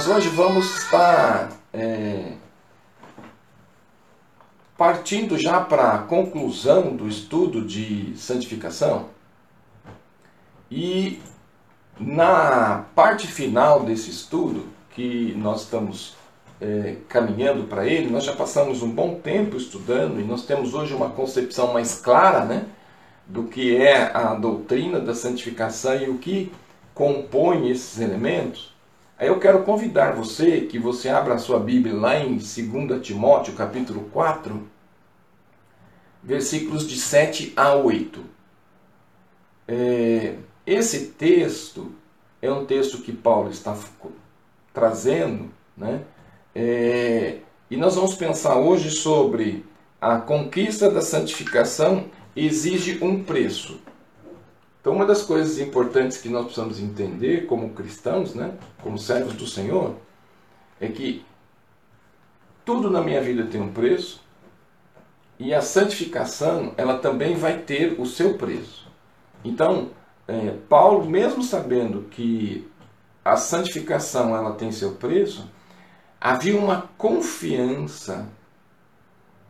Nós hoje vamos estar é, partindo já para a conclusão do estudo de santificação. E na parte final desse estudo, que nós estamos é, caminhando para ele, nós já passamos um bom tempo estudando e nós temos hoje uma concepção mais clara né, do que é a doutrina da santificação e o que compõe esses elementos. Aí eu quero convidar você que você abra a sua Bíblia lá em 2 Timóteo, capítulo 4, versículos de 7 a 8. É, esse texto é um texto que Paulo está trazendo, né? É, e nós vamos pensar hoje sobre a conquista da santificação exige um preço. Então, uma das coisas importantes que nós precisamos entender como cristãos, né, como servos do Senhor, é que tudo na minha vida tem um preço e a santificação ela também vai ter o seu preço. Então, é, Paulo, mesmo sabendo que a santificação ela tem seu preço, havia uma confiança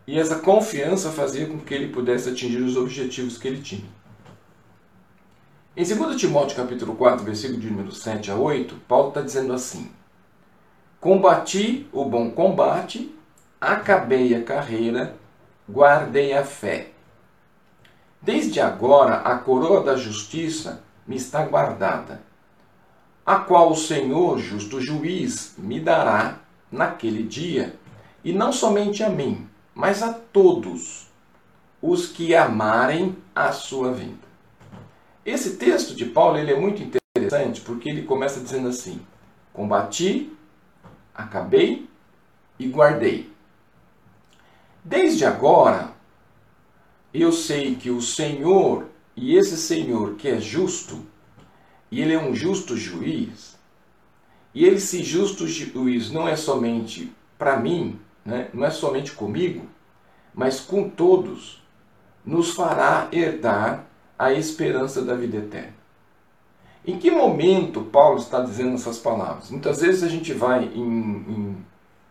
e essa confiança fazia com que ele pudesse atingir os objetivos que ele tinha. Em 2 Timóteo capítulo 4, versículo de número 7 a 8, Paulo está dizendo assim: Combati o bom combate, acabei a carreira, guardei a fé. Desde agora a coroa da justiça me está guardada, a qual o Senhor, justo juiz, me dará naquele dia, e não somente a mim, mas a todos os que amarem a sua vinda. Esse texto de Paulo ele é muito interessante porque ele começa dizendo assim: Combati, acabei e guardei. Desde agora, eu sei que o Senhor, e esse Senhor que é justo, e ele é um justo juiz, e esse justo juiz não é somente para mim, né? não é somente comigo, mas com todos, nos fará herdar a esperança da vida eterna. Em que momento Paulo está dizendo essas palavras? Muitas vezes a gente vai em, em,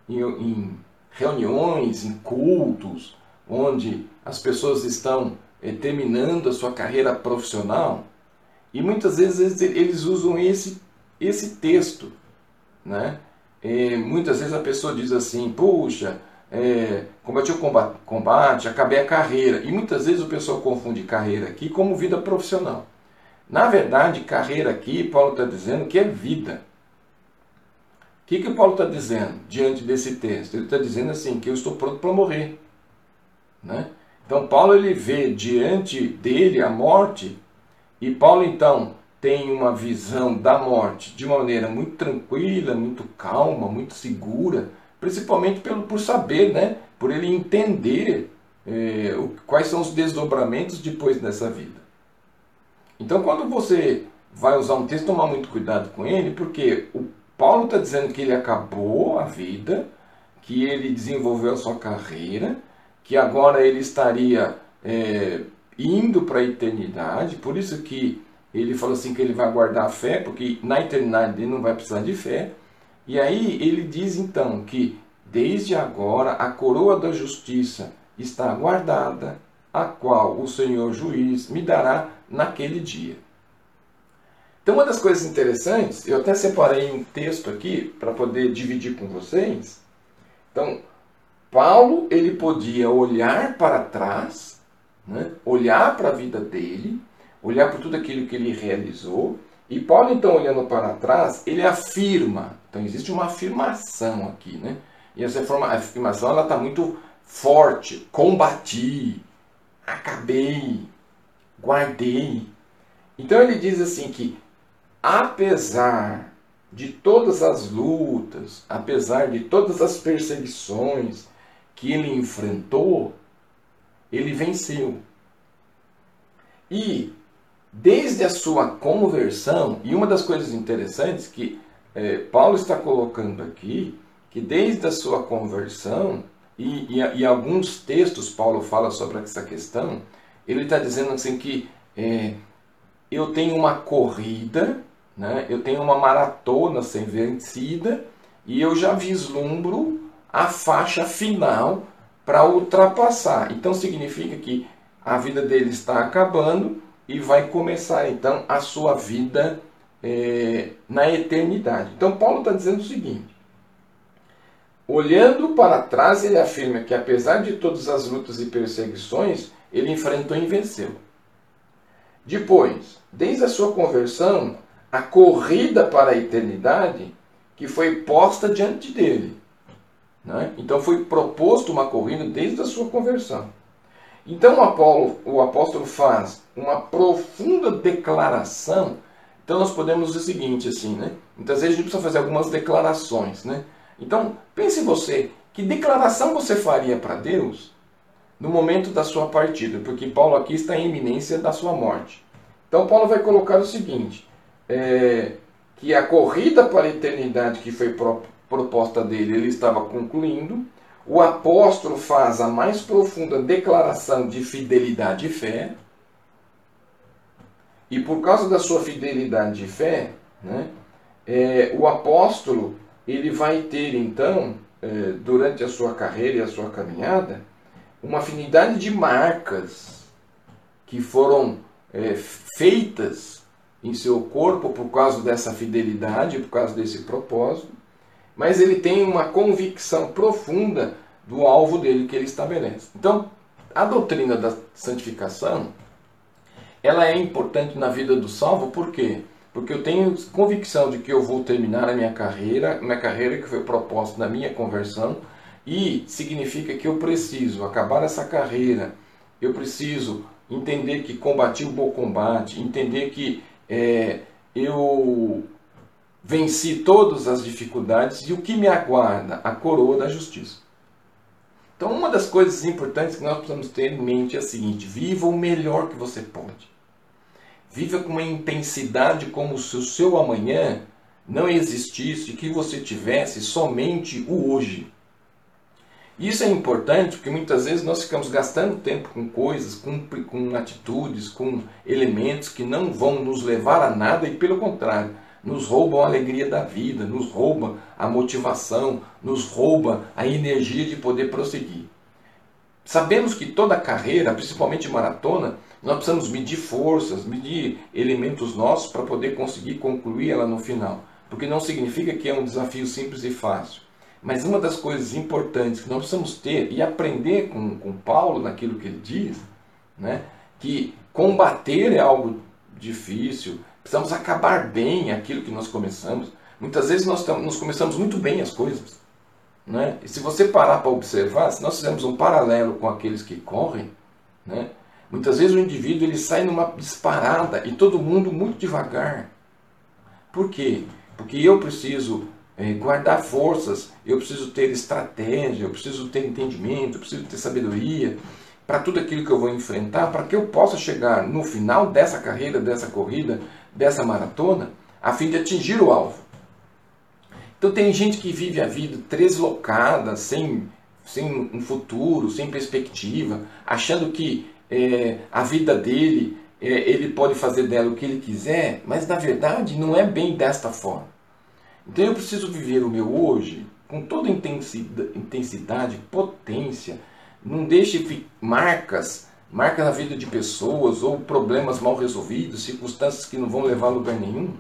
em, em reuniões, em cultos, onde as pessoas estão eh, terminando a sua carreira profissional e muitas vezes eles usam esse, esse texto. Né? E muitas vezes a pessoa diz assim: Puxa, é, combati o combate, acabei a carreira. E muitas vezes o pessoal confunde carreira aqui como vida profissional. Na verdade, carreira aqui, Paulo está dizendo que é vida. O que, que o Paulo está dizendo diante desse texto? Ele está dizendo assim, que eu estou pronto para morrer. Né? Então Paulo ele vê diante dele a morte, e Paulo então tem uma visão da morte de uma maneira muito tranquila, muito calma, muito segura, principalmente pelo, por saber, né? por ele entender é, o, quais são os desdobramentos depois dessa vida. Então, quando você vai usar um texto, tomar muito cuidado com ele, porque o Paulo está dizendo que ele acabou a vida, que ele desenvolveu a sua carreira, que agora ele estaria é, indo para a eternidade, por isso que ele falou assim que ele vai guardar a fé, porque na eternidade ele não vai precisar de fé. E aí ele diz então que desde agora a coroa da justiça está guardada, a qual o Senhor juiz me dará naquele dia. Então, uma das coisas interessantes, eu até separei um texto aqui para poder dividir com vocês. Então, Paulo ele podia olhar para trás, né? olhar para a vida dele, olhar para tudo aquilo que ele realizou e Paulo, então, olhando para trás, ele afirma. Então, existe uma afirmação aqui, né? E essa afirmação, ela está muito forte. Combati, acabei, guardei. Então, ele diz assim que, apesar de todas as lutas, apesar de todas as perseguições que ele enfrentou, ele venceu. E desde a sua conversão, e uma das coisas interessantes que é, Paulo está colocando aqui, que desde a sua conversão, e, e, e, alguns textos Paulo fala sobre essa questão, ele está dizendo assim que é, eu tenho uma corrida, né, eu tenho uma maratona sem vencida, e eu já vislumbro a faixa final para ultrapassar. Então significa que a vida dele está acabando e vai começar então a sua vida é, na eternidade. Então Paulo está dizendo o seguinte: olhando para trás, ele afirma que apesar de todas as lutas e perseguições, ele enfrentou e venceu. Depois, desde a sua conversão, a corrida para a eternidade que foi posta diante dele. Né? Então foi proposto uma corrida desde a sua conversão. Então o, apóstolo faz uma profunda declaração. Então nós podemos dizer o seguinte, assim, né? Muitas vezes a gente precisa fazer algumas declarações, né? Então pense você, que declaração você faria para Deus no momento da sua partida? Porque Paulo aqui está em iminência da sua morte. Então Paulo vai colocar o seguinte: é, que a corrida para a eternidade que foi proposta dele, ele estava concluindo. O apóstolo faz a mais profunda declaração de fidelidade e fé. E por causa da sua fidelidade e fé, né, é, o apóstolo ele vai ter então, é, durante a sua carreira e a sua caminhada, uma afinidade de marcas que foram é, feitas em seu corpo por causa dessa fidelidade, por causa desse propósito, mas ele tem uma convicção profunda do alvo dele que ele estabelece. Então, a doutrina da santificação, ela é importante na vida do salvo, por quê? Porque eu tenho convicção de que eu vou terminar a minha carreira, minha carreira que foi proposta na minha conversão, e significa que eu preciso acabar essa carreira, eu preciso entender que combati o bom combate, entender que é, eu venci todas as dificuldades e o que me aguarda? A coroa da justiça. Então, uma das coisas importantes que nós precisamos ter em mente é a seguinte: viva o melhor que você pode. Viva com uma intensidade como se o seu amanhã não existisse, que você tivesse somente o hoje. Isso é importante porque muitas vezes nós ficamos gastando tempo com coisas, com, com atitudes, com elementos que não vão nos levar a nada e, pelo contrário, nos roubam a alegria da vida, nos roubam a motivação, nos rouba a energia de poder prosseguir. Sabemos que toda carreira, principalmente maratona, nós precisamos medir forças, medir elementos nossos para poder conseguir concluir ela no final. Porque não significa que é um desafio simples e fácil. Mas uma das coisas importantes que nós precisamos ter e aprender com, com Paulo naquilo que ele diz, né, que combater é algo difícil, precisamos acabar bem aquilo que nós começamos. Muitas vezes nós, nós começamos muito bem as coisas. Né? E se você parar para observar, se nós fizermos um paralelo com aqueles que correm, né, muitas vezes o indivíduo ele sai numa disparada e todo mundo muito devagar. Por quê? Porque eu preciso é, guardar forças, eu preciso ter estratégia, eu preciso ter entendimento, eu preciso ter sabedoria para tudo aquilo que eu vou enfrentar, para que eu possa chegar no final dessa carreira, dessa corrida, dessa maratona, a fim de atingir o alvo. Então tem gente que vive a vida deslocada, sem, sem um futuro, sem perspectiva, achando que é, a vida dele, é, ele pode fazer dela o que ele quiser, mas na verdade não é bem desta forma. Então eu preciso viver o meu hoje com toda intensidade, intensidade potência. Não deixe marcas, marcas na vida de pessoas ou problemas mal resolvidos, circunstâncias que não vão levar a lugar nenhum,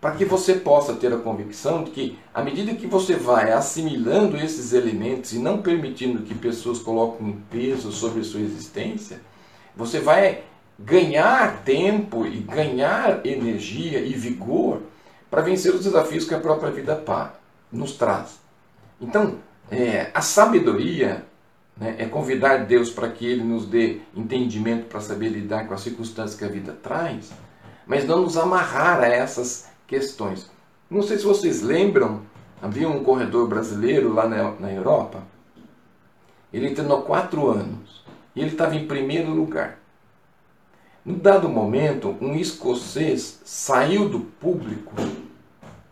para que você possa ter a convicção de que, à medida que você vai assimilando esses elementos e não permitindo que pessoas coloquem peso sobre sua existência, você vai ganhar tempo e ganhar energia e vigor para vencer os desafios que a própria vida nos traz. Então, é, a sabedoria né, é convidar Deus para que Ele nos dê entendimento para saber lidar com as circunstâncias que a vida traz, mas não nos amarrar a essas questões. Não sei se vocês lembram, havia um corredor brasileiro lá na, na Europa. Ele treinou quatro anos e ele estava em primeiro lugar. Num dado momento, um escocês saiu do público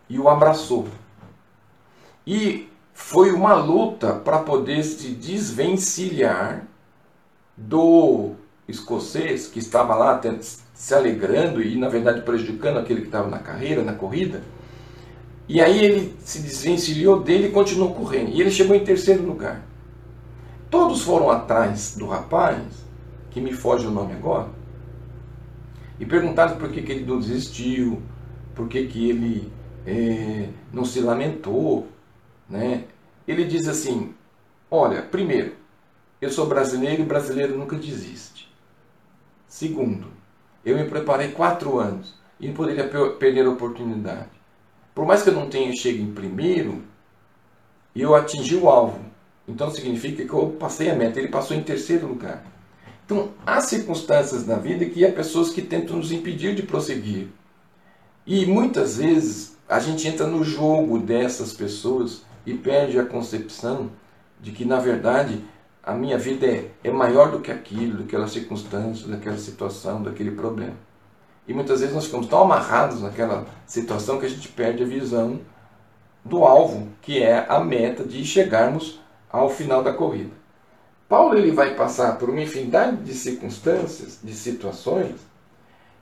e o abraçou. E foi uma luta para poder se desvencilhar do escocês que estava lá se alegrando e na verdade prejudicando aquele que estava na carreira, na corrida, E aí ele se desvencilhou dele e continuou correndo. E ele chegou em terceiro lugar. Todos foram atrás do rapaz, que me foge o nome agora, e perguntaram por que, que ele não desistiu, por que, que ele é, não se lamentou. Né? Ele diz assim: Olha, primeiro, eu sou brasileiro e brasileiro nunca desiste. Segundo, eu me preparei quatro anos e não poderia perder a oportunidade. Por mais que eu não tenha chegado em primeiro, eu atingi o alvo. Então significa que eu passei a meta. Ele passou em terceiro lugar. Então há circunstâncias na vida que há pessoas que tentam nos impedir de prosseguir. E muitas vezes a gente entra no jogo dessas pessoas e perde a concepção de que na verdade a minha vida é, é maior do que aquilo, daquela circunstância, daquela situação, daquele problema. E muitas vezes nós ficamos tão amarrados naquela situação que a gente perde a visão do alvo, que é a meta de chegarmos ao final da corrida. Paulo ele vai passar por uma infinidade de circunstâncias, de situações,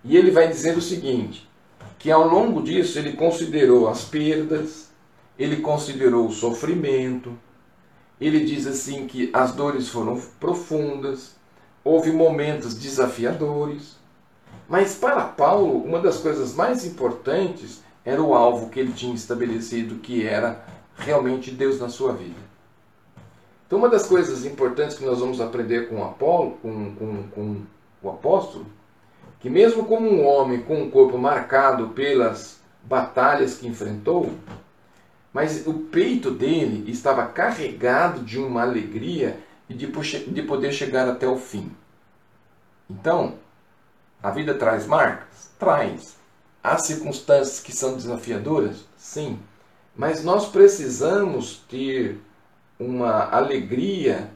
e ele vai dizer o seguinte: que ao longo disso ele considerou as perdas, ele considerou o sofrimento, ele diz assim que as dores foram profundas, houve momentos desafiadores, mas para Paulo, uma das coisas mais importantes era o alvo que ele tinha estabelecido, que era realmente Deus na sua vida. Então, uma das coisas importantes que nós vamos aprender com, Apolo, com, com, com o apóstolo, que mesmo como um homem com um corpo marcado pelas batalhas que enfrentou, mas o peito dele estava carregado de uma alegria e de, de poder chegar até o fim. Então, a vida traz marcas? Traz. Há circunstâncias que são desafiadoras? Sim. Mas nós precisamos ter uma alegria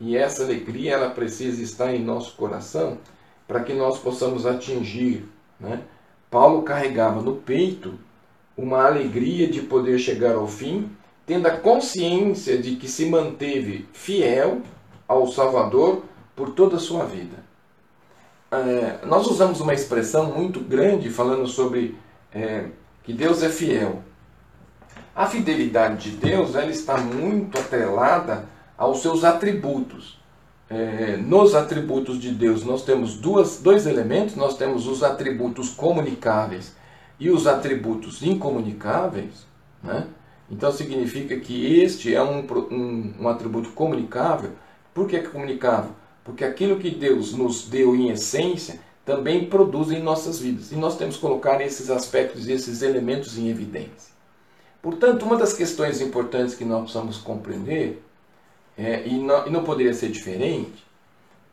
e essa alegria ela precisa estar em nosso coração para que nós possamos atingir. Né? Paulo carregava no peito uma alegria de poder chegar ao fim, tendo a consciência de que se manteve fiel ao Salvador por toda a sua vida. É, nós usamos uma expressão muito grande falando sobre é, que Deus é fiel. A fidelidade de Deus ela está muito atrelada aos seus atributos. É, nos atributos de Deus nós temos duas, dois elementos, nós temos os atributos comunicáveis e os atributos incomunicáveis, né? então significa que este é um, um, um atributo comunicável. Por que é comunicável? Porque aquilo que Deus nos deu em essência também produz em nossas vidas. E nós temos que colocar esses aspectos e esses elementos em evidência. Portanto, uma das questões importantes que nós precisamos compreender, é, e, não, e não poderia ser diferente,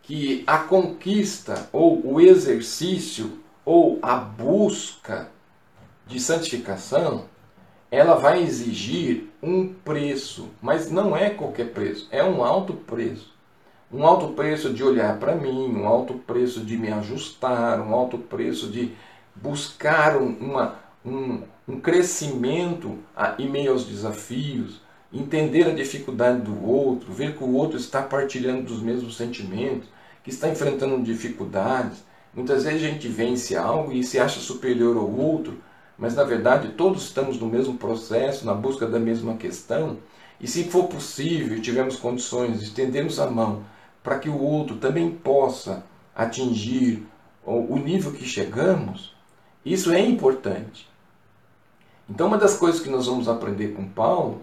que a conquista ou o exercício ou a busca de santificação, ela vai exigir um preço, mas não é qualquer preço, é um alto preço. Um alto preço de olhar para mim, um alto preço de me ajustar, um alto preço de buscar uma, um, um crescimento em meio aos desafios, entender a dificuldade do outro, ver que o outro está partilhando dos mesmos sentimentos, que está enfrentando dificuldades. Muitas vezes a gente vence algo e se acha superior ao outro, mas na verdade todos estamos no mesmo processo, na busca da mesma questão. E se for possível tivermos condições de estendermos a mão para que o outro também possa atingir o nível que chegamos, isso é importante. Então, uma das coisas que nós vamos aprender com Paulo,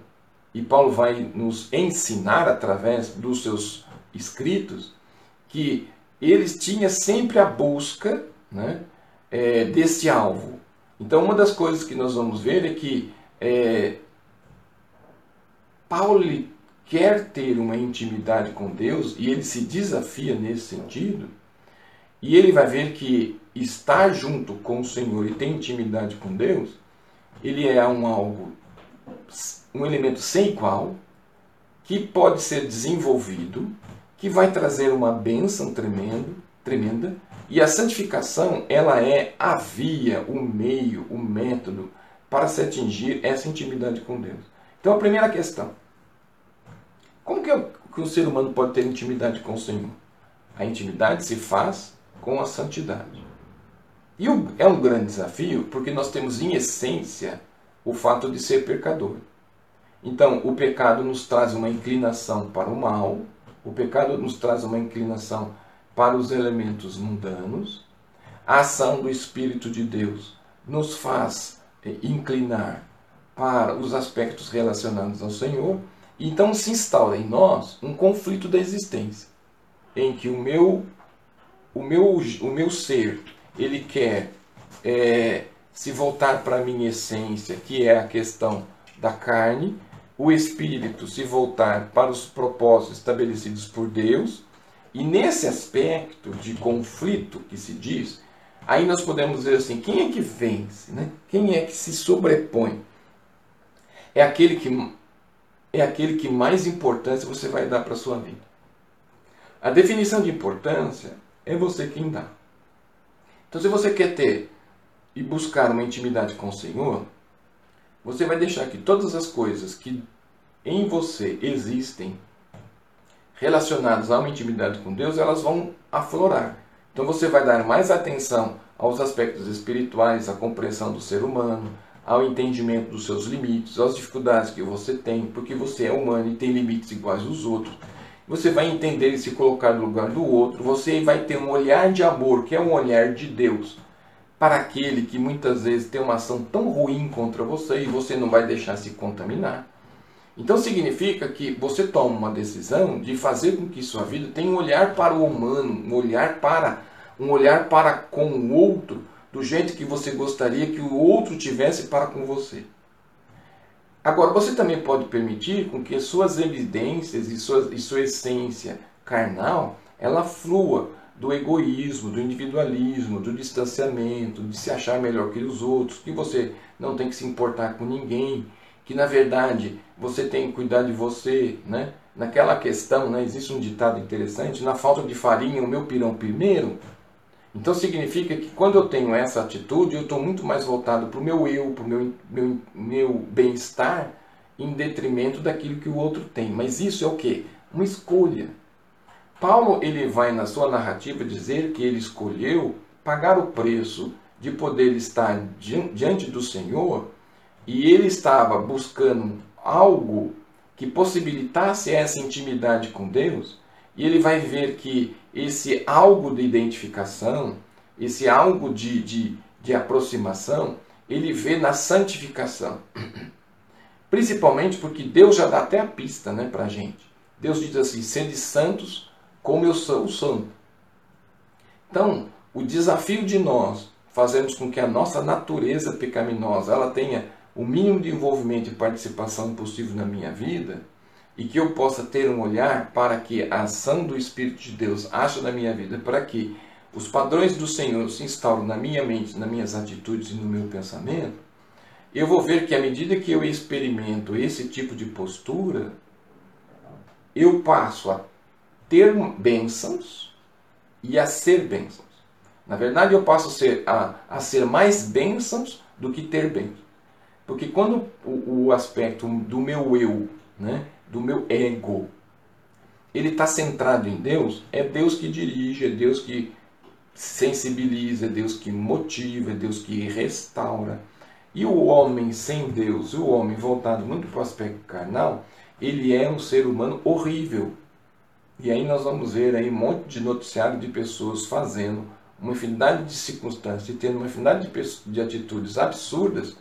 e Paulo vai nos ensinar através dos seus escritos, que eles tinham sempre a busca né, é, desse alvo. Então, uma das coisas que nós vamos ver é que é, Paulo quer ter uma intimidade com Deus e ele se desafia nesse sentido. E ele vai ver que estar junto com o Senhor e ter intimidade com Deus, ele é um algo, um elemento sem igual, que pode ser desenvolvido, que vai trazer uma bênção tremendo, tremenda, e a santificação, ela é a via, o meio, o método para se atingir essa intimidade com Deus. Então, a primeira questão: como que, que o ser humano pode ter intimidade com o Senhor? A intimidade se faz com a santidade. E é um grande desafio porque nós temos em essência o fato de ser pecador. Então, o pecado nos traz uma inclinação para o mal, o pecado nos traz uma inclinação para os elementos mundanos, a ação do Espírito de Deus nos faz eh, inclinar para os aspectos relacionados ao Senhor, então se instaura em nós um conflito da existência, em que o meu, o meu, o meu ser ele quer é, se voltar para a minha essência, que é a questão da carne, o espírito se voltar para os propósitos estabelecidos por Deus, e nesse aspecto de conflito que se diz, aí nós podemos dizer assim: quem é que vence? Né? Quem é que se sobrepõe? É aquele que, é aquele que mais importância você vai dar para a sua vida. A definição de importância é você quem dá. Então, se você quer ter e buscar uma intimidade com o Senhor, você vai deixar que todas as coisas que em você existem relacionadas a uma intimidade com Deus, elas vão aflorar. Então você vai dar mais atenção aos aspectos espirituais, à compreensão do ser humano, ao entendimento dos seus limites, às dificuldades que você tem, porque você é humano e tem limites iguais aos outros. Você vai entender e se colocar no lugar do outro, você vai ter um olhar de amor, que é um olhar de Deus, para aquele que muitas vezes tem uma ação tão ruim contra você e você não vai deixar se contaminar. Então significa que você toma uma decisão de fazer com que sua vida tenha um olhar para o humano, um olhar para um olhar para com o outro, do jeito que você gostaria que o outro tivesse para com você. Agora, você também pode permitir com que suas evidências e sua, e sua essência carnal, ela flua do egoísmo, do individualismo, do distanciamento, de se achar melhor que os outros, que você não tem que se importar com ninguém, que na verdade você tem que cuidar de você, né? Naquela questão, né, existe um ditado interessante, na falta de farinha o meu pirão primeiro. Então significa que quando eu tenho essa atitude, eu estou muito mais voltado para o meu eu, para o meu, meu, meu bem-estar, em detrimento daquilo que o outro tem. Mas isso é o que? Uma escolha. Paulo ele vai na sua narrativa dizer que ele escolheu pagar o preço de poder estar diante do Senhor e ele estava buscando algo que possibilitasse essa intimidade com Deus, e ele vai ver que esse algo de identificação, esse algo de, de, de aproximação, ele vê na santificação. Principalmente porque Deus já dá até a pista né, para a gente. Deus diz assim: sede santos como eu sou santo. Então, o desafio de nós fazermos com que a nossa natureza pecaminosa ela tenha o mínimo de envolvimento e participação possível na minha vida e que eu possa ter um olhar para que a ação do Espírito de Deus ache na minha vida, para que os padrões do Senhor se instaurem na minha mente, nas minhas atitudes e no meu pensamento, eu vou ver que à medida que eu experimento esse tipo de postura, eu passo a ter bênçãos e a ser bênçãos. Na verdade, eu passo a ser, a, a ser mais bênçãos do que ter bênçãos. Porque quando o, o aspecto do meu eu, né, do meu ego, ele está centrado em Deus, é Deus que dirige, é Deus que sensibiliza, é Deus que motiva, é Deus que restaura. E o homem sem Deus, o homem voltado muito para o aspecto carnal, ele é um ser humano horrível. E aí nós vamos ver aí um monte de noticiário de pessoas fazendo uma infinidade de circunstâncias e tendo uma infinidade de, de atitudes absurdas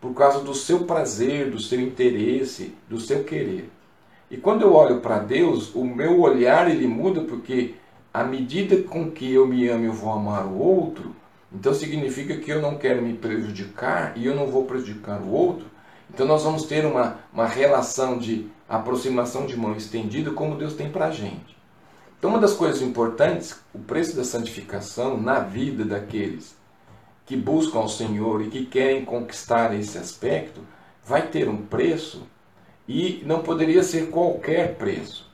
por causa do seu prazer, do seu interesse, do seu querer. E quando eu olho para Deus, o meu olhar ele muda porque à medida com que eu me amo, eu vou amar o outro. Então significa que eu não quero me prejudicar e eu não vou prejudicar o outro. Então nós vamos ter uma, uma relação de aproximação de mão estendida como Deus tem para a gente. Então uma das coisas importantes, o preço da santificação na vida daqueles que buscam ao Senhor e que querem conquistar esse aspecto, vai ter um preço e não poderia ser qualquer preço.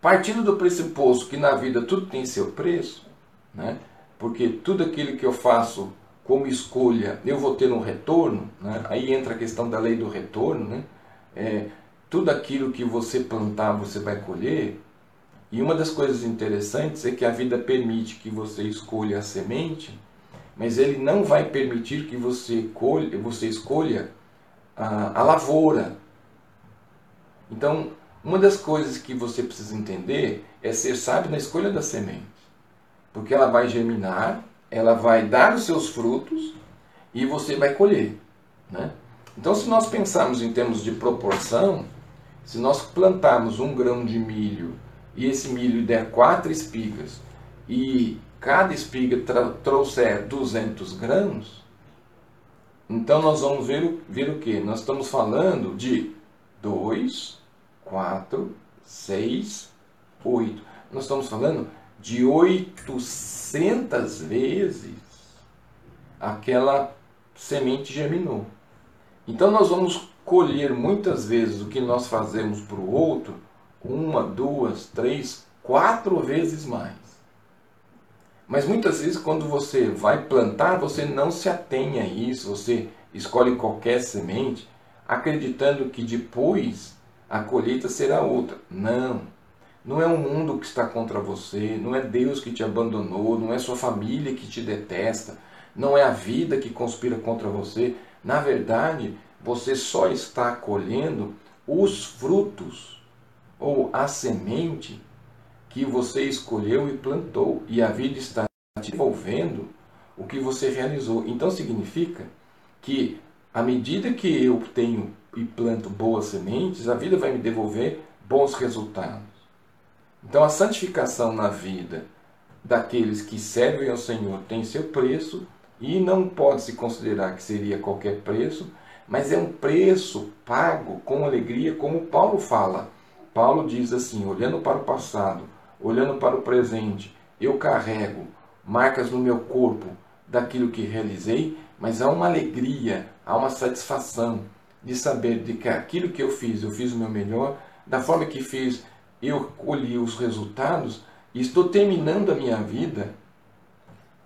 Partindo do pressuposto que na vida tudo tem seu preço, né? porque tudo aquilo que eu faço como escolha eu vou ter um retorno, né? aí entra a questão da lei do retorno, né? É, tudo aquilo que você plantar você vai colher. E uma das coisas interessantes é que a vida permite que você escolha a semente mas ele não vai permitir que você, colhe, você escolha a, a lavoura. Então, uma das coisas que você precisa entender é ser sábio na escolha da semente. Porque ela vai germinar, ela vai dar os seus frutos e você vai colher. Né? Então, se nós pensarmos em termos de proporção, se nós plantarmos um grão de milho e esse milho der quatro espigas e cada espiga trouxer 200 grãos, então nós vamos ver o, ver o que? Nós estamos falando de 2, 4, 6, 8. Nós estamos falando de 800 vezes aquela semente germinou. Então nós vamos colher muitas vezes o que nós fazemos para o outro, uma, duas, três, quatro vezes mais. Mas muitas vezes quando você vai plantar, você não se atém a isso, você escolhe qualquer semente, acreditando que depois a colheita será outra. Não. Não é o mundo que está contra você, não é Deus que te abandonou, não é sua família que te detesta, não é a vida que conspira contra você. Na verdade, você só está colhendo os frutos ou a semente que você escolheu e plantou, e a vida está te devolvendo o que você realizou. Então significa que à medida que eu tenho e planto boas sementes, a vida vai me devolver bons resultados. Então a santificação na vida daqueles que servem ao Senhor tem seu preço e não pode se considerar que seria qualquer preço, mas é um preço pago com alegria, como Paulo fala. Paulo diz assim: olhando para o passado, olhando para o presente, eu carrego marcas no meu corpo daquilo que realizei, mas há uma alegria, há uma satisfação de saber de que aquilo que eu fiz, eu fiz o meu melhor, da forma que fiz, eu colhi os resultados e estou terminando a minha vida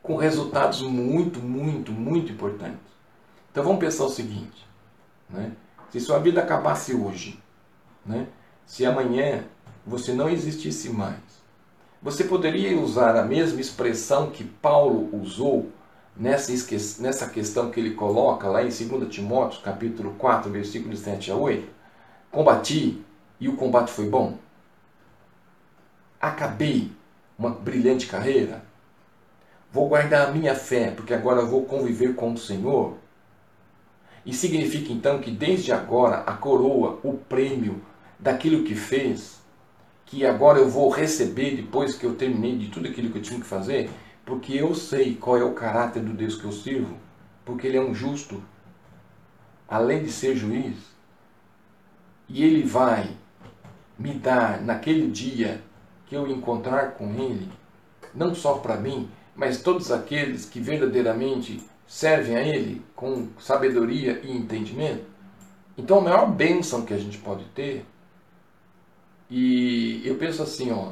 com resultados muito, muito, muito importantes. Então vamos pensar o seguinte: né? se sua vida acabasse hoje, né? se amanhã você não existisse mais, você poderia usar a mesma expressão que Paulo usou nessa, nessa questão que ele coloca lá em 2 Timóteo, capítulo 4, versículos 7 a 8? Combati e o combate foi bom? Acabei uma brilhante carreira? Vou guardar a minha fé, porque agora vou conviver com o Senhor? E significa então que desde agora a coroa, o prêmio daquilo que fez, que agora eu vou receber depois que eu terminei de tudo aquilo que eu tinha que fazer, porque eu sei qual é o caráter do Deus que eu sirvo, porque Ele é um justo, além de ser juiz, e Ele vai me dar naquele dia que eu encontrar com Ele, não só para mim, mas todos aqueles que verdadeiramente servem a Ele com sabedoria e entendimento. Então, a maior bênção que a gente pode ter, e eu penso assim, ó,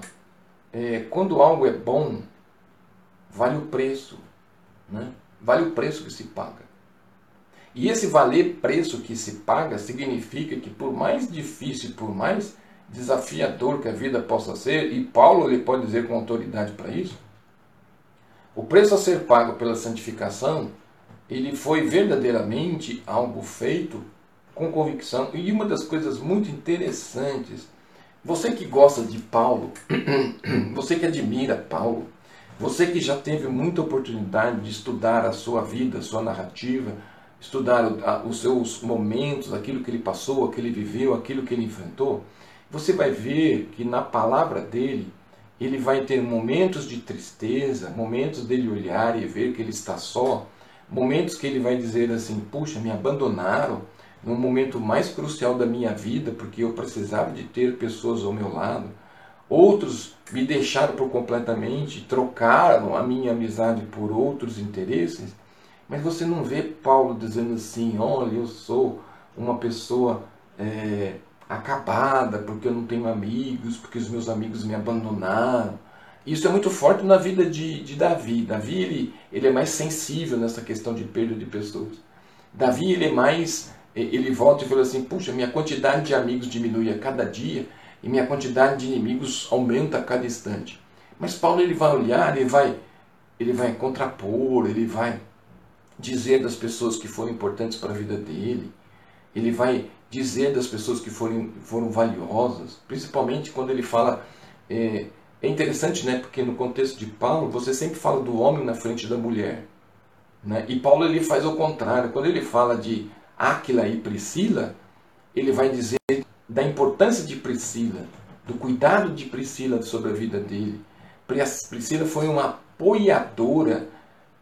é, quando algo é bom, vale o preço, né? vale o preço que se paga. E esse valer preço que se paga significa que por mais difícil, por mais desafiador que a vida possa ser, e Paulo ele pode dizer com autoridade para isso, o preço a ser pago pela santificação, ele foi verdadeiramente algo feito com convicção. E uma das coisas muito interessantes, você que gosta de Paulo, você que admira Paulo, você que já teve muita oportunidade de estudar a sua vida, a sua narrativa, estudar os seus momentos, aquilo que ele passou, aquilo que ele viveu, aquilo que ele enfrentou, você vai ver que na palavra dele ele vai ter momentos de tristeza, momentos dele olhar e ver que ele está só, momentos que ele vai dizer assim: puxa, me abandonaram no momento mais crucial da minha vida, porque eu precisava de ter pessoas ao meu lado. Outros me deixaram por completamente, trocaram a minha amizade por outros interesses. Mas você não vê Paulo dizendo assim: olha, eu sou uma pessoa é, acabada, porque eu não tenho amigos, porque os meus amigos me abandonaram. Isso é muito forte na vida de, de Davi. Davi ele, ele é mais sensível nessa questão de perda de pessoas. Davi ele é mais, ele volta e fala assim, puxa, minha quantidade de amigos diminui a cada dia e minha quantidade de inimigos aumenta a cada instante. Mas Paulo ele vai olhar, ele vai, ele vai contrapor, ele vai dizer das pessoas que foram importantes para a vida dele, ele vai dizer das pessoas que foram, foram valiosas, principalmente quando ele fala. É, é interessante, né? Porque no contexto de Paulo, você sempre fala do homem na frente da mulher. Né? E Paulo ele faz o contrário. Quando ele fala de Áquila e Priscila, ele vai dizer da importância de Priscila, do cuidado de Priscila sobre a vida dele. Priscila foi uma apoiadora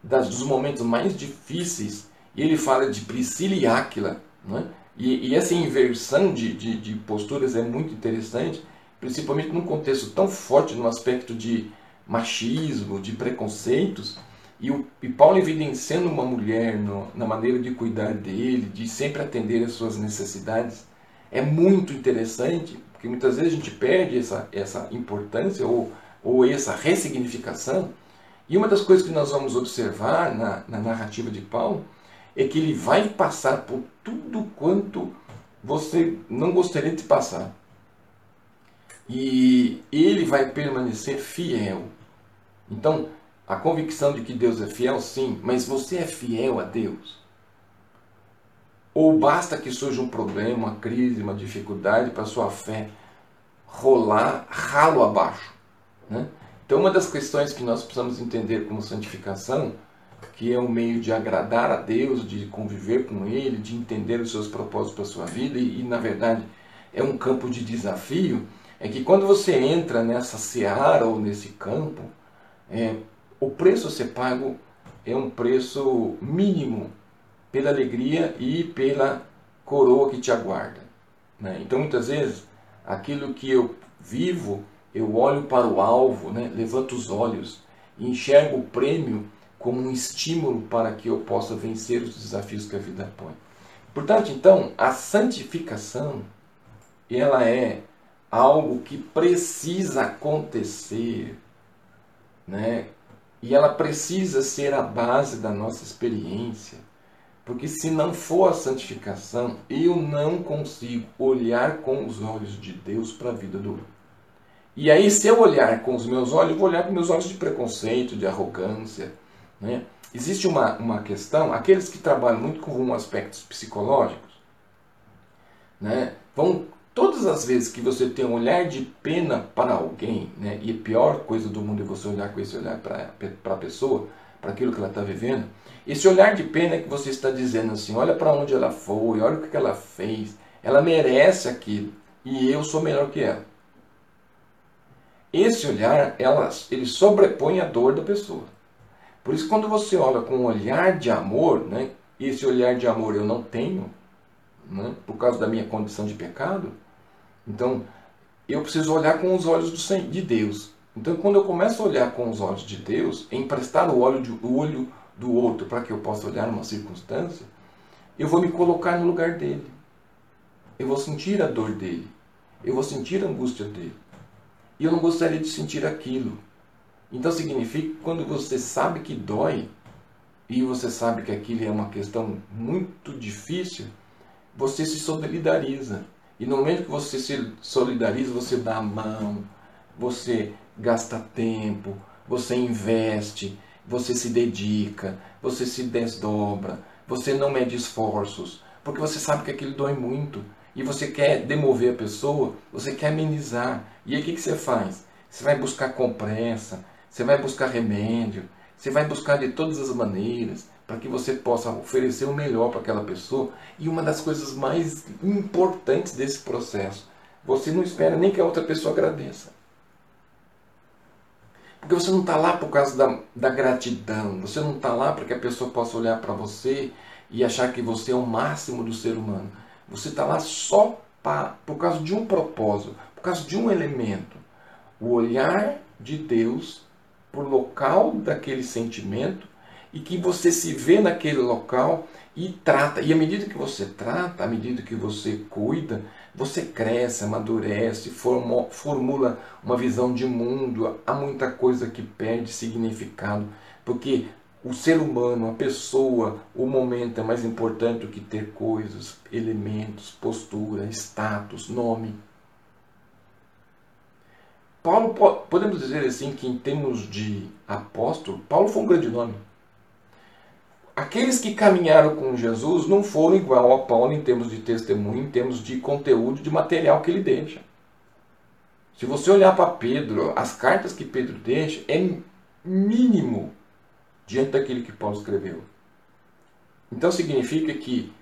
das, dos momentos mais difíceis. E ele fala de Priscila e Áquila. Né? E, e essa inversão de, de, de, posturas é muito interessante, principalmente num contexto tão forte, no aspecto de machismo, de preconceitos, e, o, e Paulo evidenciando uma mulher no, na maneira de cuidar dele, de sempre atender às suas necessidades, é muito interessante, porque muitas vezes a gente perde essa, essa importância ou, ou essa ressignificação. E uma das coisas que nós vamos observar na, na narrativa de Paulo é que ele vai passar por tudo quanto você não gostaria de passar. E ele vai permanecer fiel. Então, a convicção de que Deus é fiel, sim, mas você é fiel a Deus? Ou basta que surja um problema, uma crise, uma dificuldade para sua fé rolar ralo abaixo? Né? Então, uma das questões que nós precisamos entender como santificação que é um meio de agradar a Deus, de conviver com Ele, de entender os seus propósitos para a sua vida e, e, na verdade, é um campo de desafio, é que quando você entra nessa seara ou nesse campo, é, o preço a ser pago é um preço mínimo pela alegria e pela coroa que te aguarda. Né? Então, muitas vezes, aquilo que eu vivo, eu olho para o alvo, né? levanto os olhos e enxergo o prêmio como um estímulo para que eu possa vencer os desafios que a vida põe. Portanto, então, a santificação, ela é algo que precisa acontecer, né? E ela precisa ser a base da nossa experiência. Porque se não for a santificação, eu não consigo olhar com os olhos de Deus para a vida do outro. E aí, se eu olhar com os meus olhos, eu vou olhar com meus olhos de preconceito, de arrogância, né? Existe uma, uma questão, aqueles que trabalham muito com aspectos psicológicos, né, vão todas as vezes que você tem um olhar de pena para alguém, né, e a pior coisa do mundo é você olhar com esse olhar para a pessoa, para aquilo que ela está vivendo, esse olhar de pena é que você está dizendo assim, olha para onde ela foi, olha o que ela fez, ela merece aquilo, e eu sou melhor que ela. Esse olhar, ela, ele sobrepõe a dor da pessoa. Por isso, quando você olha com um olhar de amor, né, esse olhar de amor eu não tenho, né, por causa da minha condição de pecado, então eu preciso olhar com os olhos de Deus. Então, quando eu começo a olhar com os olhos de Deus, emprestar o olho, de, o olho do outro para que eu possa olhar uma circunstância, eu vou me colocar no lugar dele. Eu vou sentir a dor dele. Eu vou sentir a angústia dele. E eu não gostaria de sentir aquilo. Então significa que quando você sabe que dói e você sabe que aquilo é uma questão muito difícil, você se solidariza. E no momento que você se solidariza, você dá a mão, você gasta tempo, você investe, você se dedica, você se desdobra, você não mede esforços, porque você sabe que aquilo dói muito e você quer demover a pessoa, você quer amenizar. E aí o que, que você faz? Você vai buscar compressa, você vai buscar remédio, você vai buscar de todas as maneiras para que você possa oferecer o melhor para aquela pessoa. E uma das coisas mais importantes desse processo, você não espera nem que a outra pessoa agradeça. Porque você não está lá por causa da, da gratidão, você não está lá para que a pessoa possa olhar para você e achar que você é o máximo do ser humano. Você está lá só pra, por causa de um propósito, por causa de um elemento. O olhar de Deus por local daquele sentimento e que você se vê naquele local e trata. E à medida que você trata, à medida que você cuida, você cresce, amadurece, formula uma visão de mundo. Há muita coisa que perde significado, porque o ser humano, a pessoa, o momento é mais importante do que ter coisas, elementos, postura, status, nome. Paulo, podemos dizer assim que em termos de apóstolo, Paulo foi um grande nome. Aqueles que caminharam com Jesus não foram igual a Paulo em termos de testemunho, em termos de conteúdo, de material que ele deixa. Se você olhar para Pedro, as cartas que Pedro deixa é mínimo diante daquilo que Paulo escreveu. Então significa que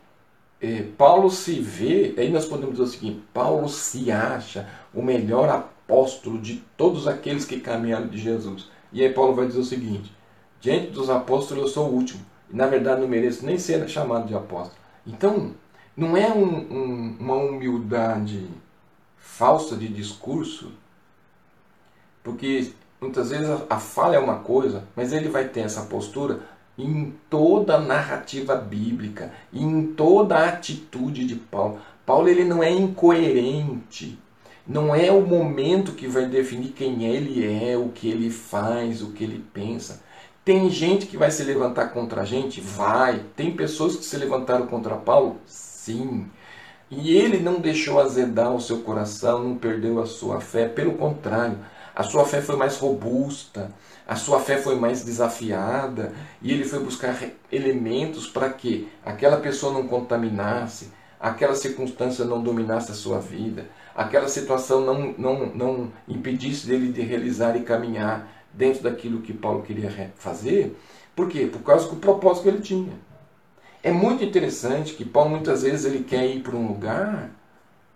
eh, Paulo se vê, aí nós podemos dizer o seguinte: Paulo se acha o melhor apóstolo de todos aqueles que caminharam de Jesus. E aí Paulo vai dizer o seguinte: diante dos apóstolos eu sou o último. Na verdade não mereço nem ser chamado de apóstolo. Então, não é um, um, uma humildade falsa de discurso, porque muitas vezes a, a fala é uma coisa, mas ele vai ter essa postura em toda a narrativa bíblica, em toda a atitude de Paulo. Paulo ele não é incoerente. Não é o momento que vai definir quem ele é, o que ele faz, o que ele pensa. Tem gente que vai se levantar contra a gente? Vai. Tem pessoas que se levantaram contra Paulo? Sim. E ele não deixou azedar o seu coração, não perdeu a sua fé. Pelo contrário, a sua fé foi mais robusta, a sua fé foi mais desafiada e ele foi buscar elementos para que aquela pessoa não contaminasse, aquela circunstância não dominasse a sua vida, aquela situação não, não, não impedisse dele de realizar e caminhar dentro daquilo que Paulo queria fazer. Por quê? Por causa do propósito que ele tinha. É muito interessante que Paulo muitas vezes ele quer ir para um lugar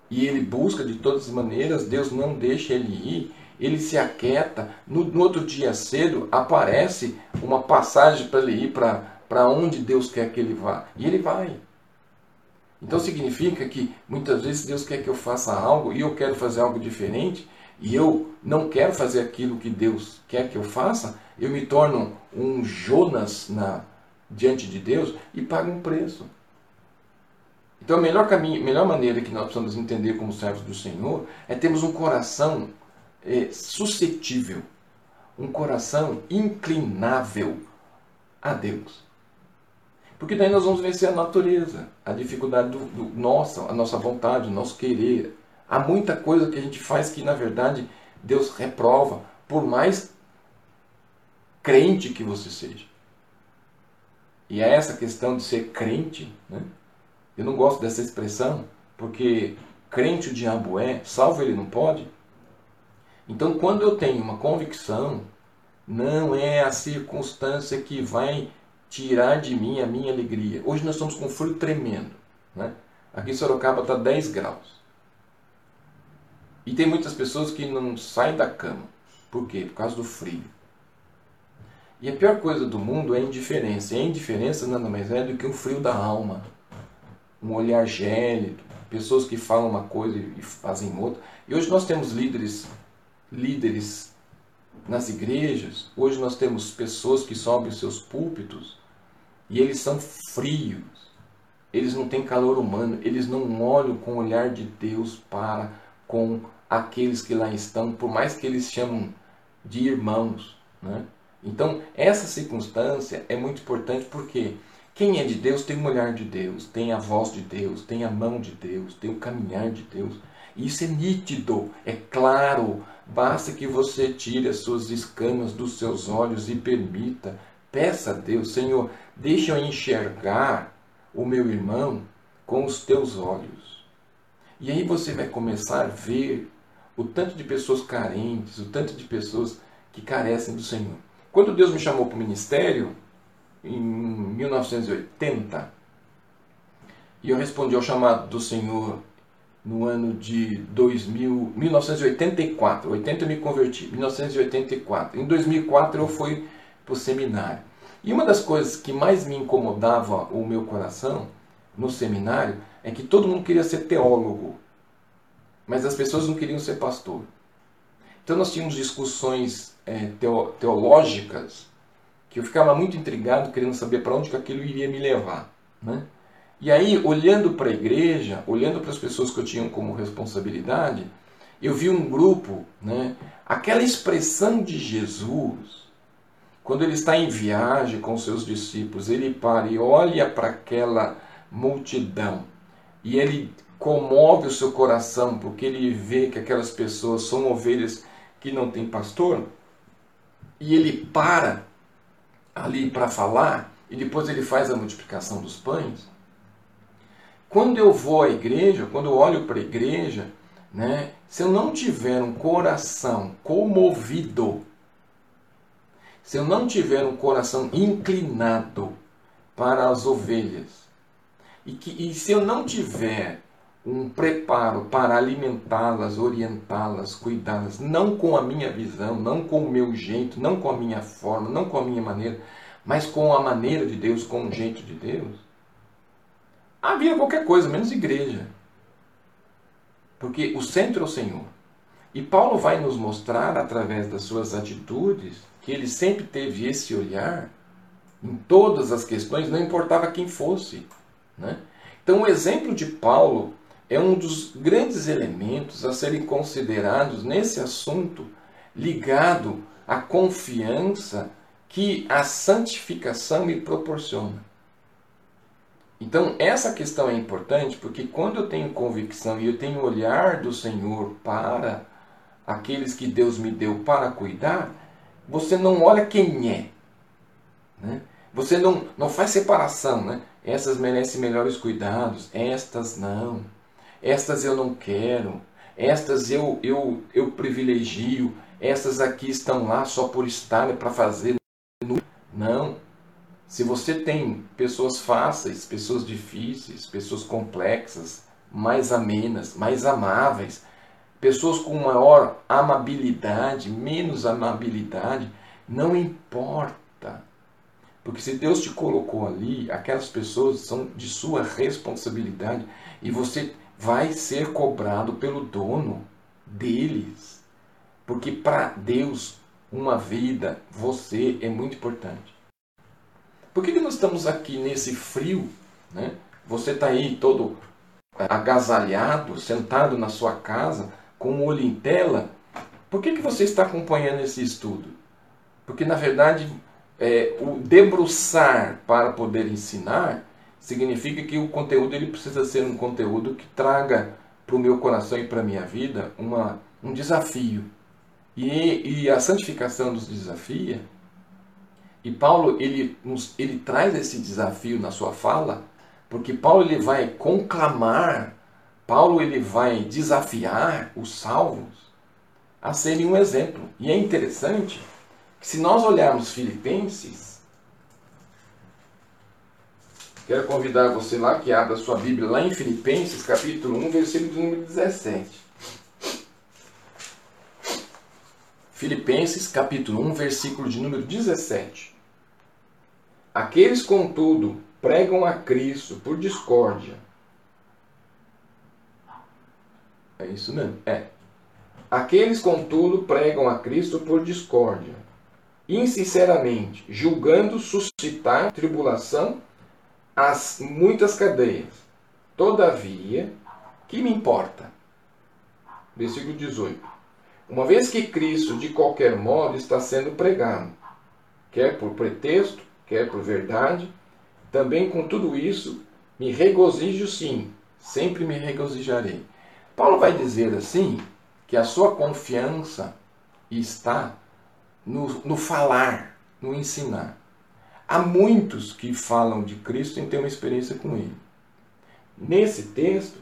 e ele busca de todas as maneiras, Deus não deixa ele ir ele se aquieta, no, no outro dia cedo aparece uma passagem para ele ir para onde Deus quer que ele vá. E ele vai. Então significa que muitas vezes Deus quer que eu faça algo e eu quero fazer algo diferente e eu não quero fazer aquilo que Deus quer que eu faça, eu me torno um Jonas na, diante de Deus e pago um preço. Então a melhor, caminho, melhor maneira que nós precisamos entender como servos do Senhor é termos um coração é, suscetível, um coração inclinável a Deus. Porque daí nós vamos vencer a natureza, a dificuldade do, do nossa, a nossa vontade, o nosso querer. Há muita coisa que a gente faz que na verdade Deus reprova, por mais crente que você seja. E é essa questão de ser crente, né? eu não gosto dessa expressão, porque crente o diabo é, salvo ele não pode. Então, quando eu tenho uma convicção, não é a circunstância que vai tirar de mim a minha alegria. Hoje nós estamos com frio tremendo. Né? Aqui em Sorocaba está 10 graus. E tem muitas pessoas que não saem da cama. Por quê? Por causa do frio. E a pior coisa do mundo é a indiferença. E a indiferença nada mais é do que um frio da alma. Um olhar gélido. Pessoas que falam uma coisa e fazem outra. E hoje nós temos líderes líderes nas igrejas, hoje nós temos pessoas que sobem os seus púlpitos e eles são frios, eles não têm calor humano, eles não olham com o olhar de Deus para com aqueles que lá estão, por mais que eles chamam de irmãos. Né? Então, essa circunstância é muito importante porque quem é de Deus tem o olhar de Deus, tem a voz de Deus, tem a mão de Deus, tem o caminhar de Deus. Isso é nítido, é claro, Basta que você tire as suas escamas dos seus olhos e permita, peça a Deus, Senhor, deixa eu enxergar o meu irmão com os teus olhos. E aí você vai começar a ver o tanto de pessoas carentes, o tanto de pessoas que carecem do Senhor. Quando Deus me chamou para o ministério, em 1980, e eu respondi ao chamado do Senhor no ano de 2000, 1984. 80 eu me converti, 1984. Em 2004 eu fui para o seminário. E uma das coisas que mais me incomodava o meu coração no seminário é que todo mundo queria ser teólogo, mas as pessoas não queriam ser pastor. Então nós tínhamos discussões é, teológicas que eu ficava muito intrigado, querendo saber para onde que aquilo iria me levar. Né? E aí, olhando para a igreja, olhando para as pessoas que eu tinha como responsabilidade, eu vi um grupo, né, aquela expressão de Jesus, quando ele está em viagem com seus discípulos, ele para e olha para aquela multidão e ele comove o seu coração porque ele vê que aquelas pessoas são ovelhas que não têm pastor e ele para ali para falar e depois ele faz a multiplicação dos pães. Quando eu vou à igreja, quando eu olho para a igreja, né, se eu não tiver um coração comovido, se eu não tiver um coração inclinado para as ovelhas, e, que, e se eu não tiver um preparo para alimentá-las, orientá-las, cuidá-las, não com a minha visão, não com o meu jeito, não com a minha forma, não com a minha maneira, mas com a maneira de Deus, com o jeito de Deus, havia qualquer coisa, menos igreja. Porque o centro é o Senhor. E Paulo vai nos mostrar, através das suas atitudes, que ele sempre teve esse olhar em todas as questões, não importava quem fosse. Né? Então, o exemplo de Paulo é um dos grandes elementos a serem considerados nesse assunto ligado à confiança que a santificação me proporciona. Então, essa questão é importante porque quando eu tenho convicção e eu tenho olhar do Senhor para aqueles que Deus me deu para cuidar, você não olha quem é. Né? Você não, não faz separação. Né? Essas merecem melhores cuidados, estas não. Estas eu não quero. Estas eu, eu, eu privilegio. Essas aqui estão lá só por estar para fazer. Não. Se você tem pessoas fáceis, pessoas difíceis, pessoas complexas, mais amenas, mais amáveis, pessoas com maior amabilidade, menos amabilidade, não importa. Porque se Deus te colocou ali, aquelas pessoas são de sua responsabilidade e você vai ser cobrado pelo dono deles. Porque para Deus, uma vida, você é muito importante. Por que, que nós estamos aqui nesse frio? Né? Você está aí todo agasalhado, sentado na sua casa, com o olho em tela. Por que, que você está acompanhando esse estudo? Porque, na verdade, é, o debruçar para poder ensinar significa que o conteúdo ele precisa ser um conteúdo que traga para o meu coração e para a minha vida uma, um desafio. E, e a santificação nos desafia e Paulo ele, nos, ele traz esse desafio na sua fala, porque Paulo ele vai conclamar, Paulo ele vai desafiar os salvos a serem um exemplo. E é interessante se nós olharmos Filipenses, quero convidar você lá que abra sua Bíblia lá em Filipenses, capítulo 1, versículo número 17. Filipenses, capítulo 1, versículo de número 17. Aqueles, contudo, pregam a Cristo por discórdia. É isso mesmo? É. Aqueles, contudo, pregam a Cristo por discórdia, insinceramente, julgando suscitar tribulação as muitas cadeias. Todavia, que me importa? Versículo 18. Uma vez que Cristo, de qualquer modo, está sendo pregado, quer por pretexto, quer por verdade, também com tudo isso me regozijo sim, sempre me regozijarei. Paulo vai dizer assim que a sua confiança está no, no falar, no ensinar. Há muitos que falam de Cristo e têm uma experiência com Ele. Nesse texto,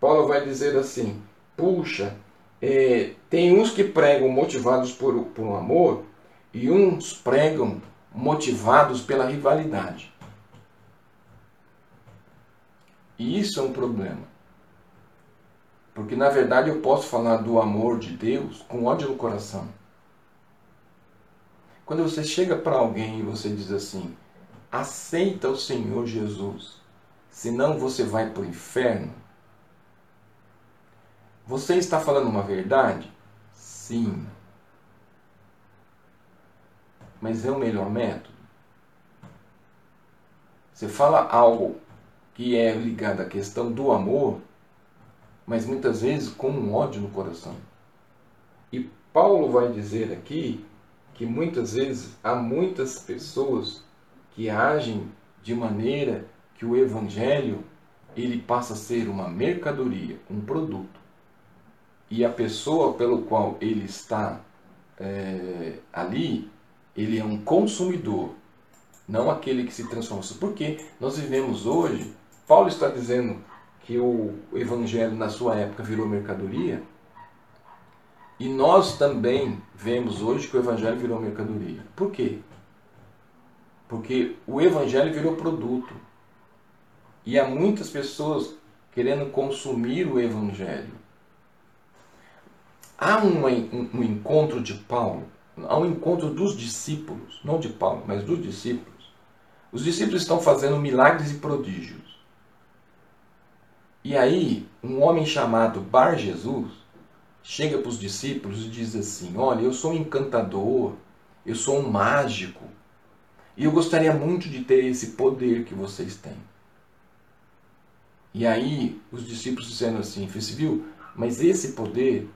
Paulo vai dizer assim: puxa, é, tem uns que pregam motivados por, por um amor e uns pregam motivados pela rivalidade. E isso é um problema. Porque na verdade eu posso falar do amor de Deus com ódio no coração. Quando você chega para alguém e você diz assim: aceita o Senhor Jesus, senão você vai para o inferno. Você está falando uma verdade? Sim mas é o melhor método? Você fala algo que é ligado à questão do amor, mas muitas vezes com um ódio no coração. E Paulo vai dizer aqui que muitas vezes há muitas pessoas que agem de maneira que o evangelho ele passa a ser uma mercadoria, um produto. E a pessoa pelo qual ele está é, ali, ele é um consumidor, não aquele que se transforma. Porque nós vivemos hoje, Paulo está dizendo que o evangelho na sua época virou mercadoria, e nós também vemos hoje que o evangelho virou mercadoria. Por quê? Porque o evangelho virou produto. E há muitas pessoas querendo consumir o evangelho. Há um, um, um encontro de Paulo, há um encontro dos discípulos, não de Paulo, mas dos discípulos. Os discípulos estão fazendo milagres e prodígios. E aí, um homem chamado Bar Jesus chega para os discípulos e diz assim: Olha, eu sou um encantador, eu sou um mágico, e eu gostaria muito de ter esse poder que vocês têm. E aí, os discípulos dizendo assim: Você viu? Mas esse poder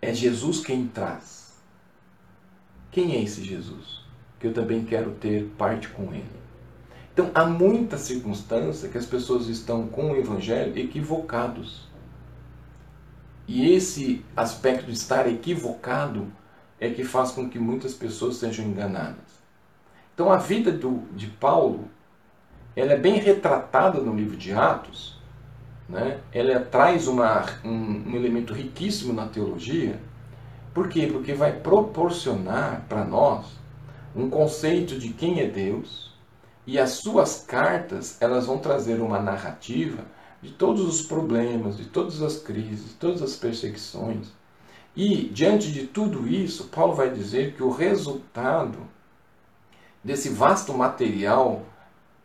é Jesus quem traz. Quem é esse Jesus? Que eu também quero ter parte com ele. Então, há muita circunstância que as pessoas estão com o evangelho equivocados. E esse aspecto de estar equivocado é que faz com que muitas pessoas sejam enganadas. Então, a vida do, de Paulo ela é bem retratada no livro de Atos. Né? Ela traz uma, um, um elemento riquíssimo na teologia. Por quê? Porque vai proporcionar para nós um conceito de quem é Deus, e as suas cartas, elas vão trazer uma narrativa de todos os problemas, de todas as crises, de todas as perseguições. E, diante de tudo isso, Paulo vai dizer que o resultado desse vasto material,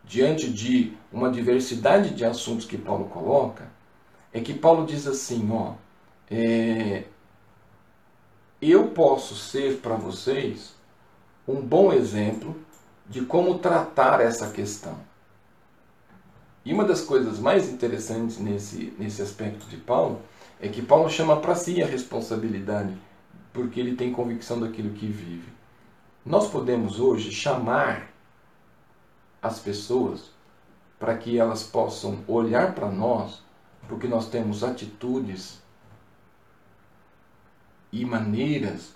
diante de uma diversidade de assuntos que Paulo coloca, é que Paulo diz assim: ó, é, eu posso ser para vocês um bom exemplo de como tratar essa questão. E uma das coisas mais interessantes nesse, nesse aspecto de Paulo é que Paulo chama para si a responsabilidade, porque ele tem convicção daquilo que vive. Nós podemos hoje chamar as pessoas para que elas possam olhar para nós, porque nós temos atitudes e maneiras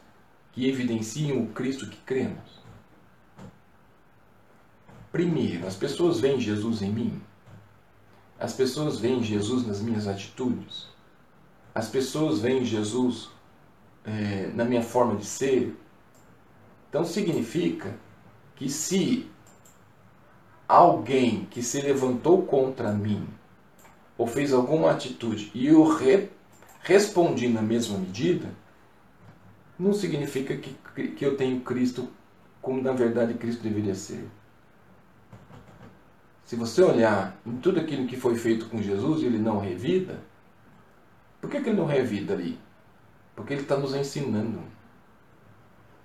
que evidenciam o Cristo que cremos. Primeiro, as pessoas veem Jesus em mim. As pessoas veem Jesus nas minhas atitudes. As pessoas veem Jesus é, na minha forma de ser. Então significa que se alguém que se levantou contra mim ou fez alguma atitude e eu re, respondi na mesma medida, não significa que, que eu tenho Cristo como na verdade Cristo deveria ser. Se você olhar em tudo aquilo que foi feito com Jesus e ele não revida, por que, que ele não revida ali? Porque ele está nos ensinando.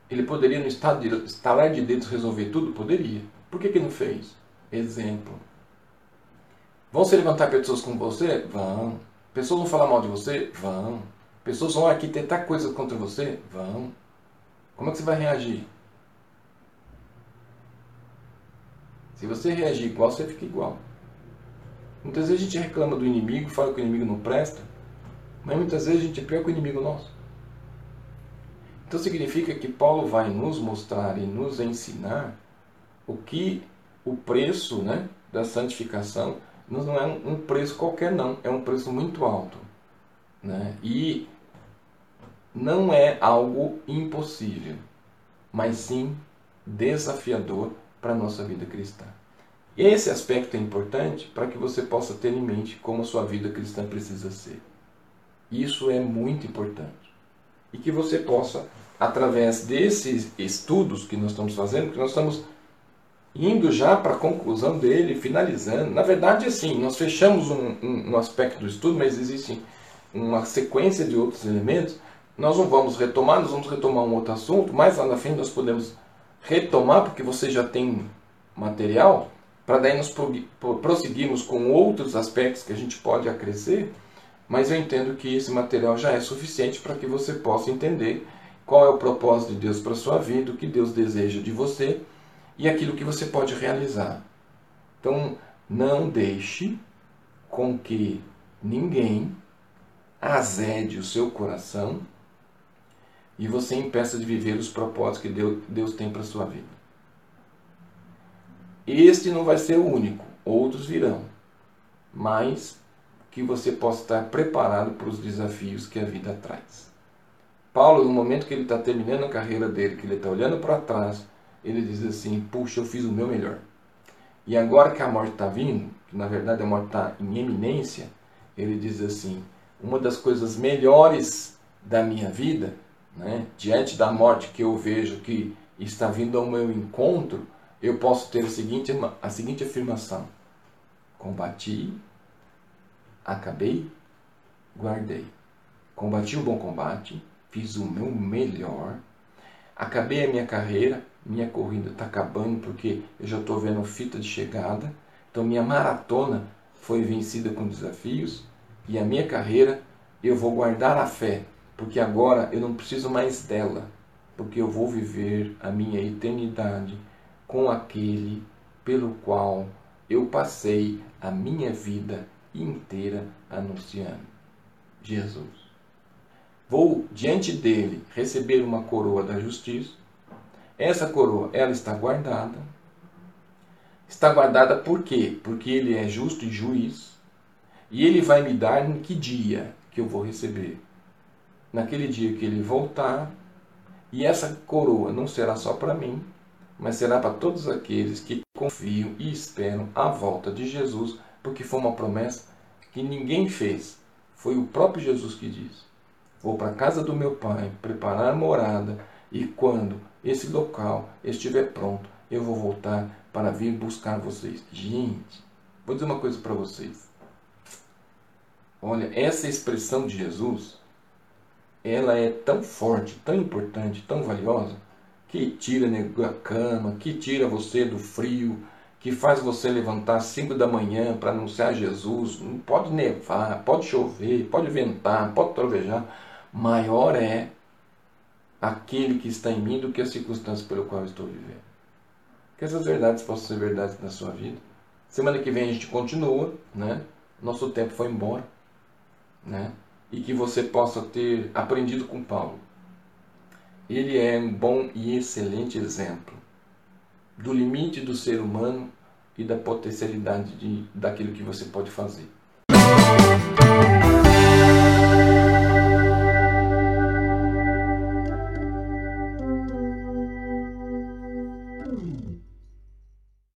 Ele poderia, no estado de estalar de dedos, resolver tudo? Poderia. Por que, que não fez? Exemplo. Vão se levantar pessoas com você? Vão. Pessoas vão falar mal de você? Vão. Pessoas vão arquitetar coisas contra você? Vão. Como é que você vai reagir? Se você reagir igual, você fica igual. Muitas vezes a gente reclama do inimigo, fala que o inimigo não presta, mas muitas vezes a gente é pior que o inimigo nosso. Então significa que Paulo vai nos mostrar e nos ensinar o que o preço né, da santificação não é um preço qualquer não, é um preço muito alto. Né? E não é algo impossível, mas sim desafiador para a nossa vida cristã. Esse aspecto é importante para que você possa ter em mente como a sua vida cristã precisa ser. Isso é muito importante. E que você possa, através desses estudos que nós estamos fazendo, que nós estamos indo já para a conclusão dele, finalizando. Na verdade, assim, nós fechamos um, um, um aspecto do estudo, mas existe uma sequência de outros elementos. Nós não vamos retomar, nós vamos retomar um outro assunto. Mais lá na frente nós podemos retomar, porque você já tem material, para daí nós prosseguirmos com outros aspectos que a gente pode acrescer, mas eu entendo que esse material já é suficiente para que você possa entender qual é o propósito de Deus para a sua vida, o que Deus deseja de você e aquilo que você pode realizar. Então, não deixe com que ninguém azede o seu coração e você impeça de viver os propósitos que Deus, Deus tem para a sua vida. Este não vai ser o único, outros virão. Mas que você possa estar preparado para os desafios que a vida traz. Paulo, no momento que ele está terminando a carreira dele, que ele está olhando para trás, ele diz assim: Puxa, eu fiz o meu melhor. E agora que a morte está vindo, que na verdade a morte está em eminência, ele diz assim: Uma das coisas melhores da minha vida, né, diante da morte que eu vejo que está vindo ao meu encontro, eu posso ter a seguinte, a seguinte afirmação: Combati, acabei, guardei. Combati o bom combate, fiz o meu melhor, acabei a minha carreira, minha corrida está acabando porque eu já estou vendo fita de chegada, então minha maratona foi vencida com desafios e a minha carreira eu vou guardar a fé, porque agora eu não preciso mais dela, porque eu vou viver a minha eternidade com aquele pelo qual eu passei a minha vida inteira anunciando Jesus. Vou diante dele receber uma coroa da justiça. Essa coroa, ela está guardada. Está guardada por quê? Porque ele é justo e juiz. E ele vai me dar em que dia que eu vou receber? Naquele dia que ele voltar. E essa coroa não será só para mim, mas será para todos aqueles que confiam e esperam a volta de Jesus, porque foi uma promessa que ninguém fez. Foi o próprio Jesus que disse. Vou para a casa do meu pai preparar morada, e quando esse local estiver pronto, eu vou voltar para vir buscar vocês. Gente, vou dizer uma coisa para vocês. Olha, essa expressão de Jesus, ela é tão forte, tão importante, tão valiosa, que tira a cama, que tira você do frio, que faz você levantar às 5 da manhã para anunciar Jesus. Não pode nevar, pode chover, pode ventar, pode trovejar maior é aquele que está em mim do que a circunstância pelo qual eu estou vivendo. Que essas verdades possam ser verdades na sua vida. Semana que vem a gente continua, né? Nosso tempo foi embora, né? E que você possa ter aprendido com Paulo. Ele é um bom e excelente exemplo do limite do ser humano e da potencialidade de, daquilo que você pode fazer.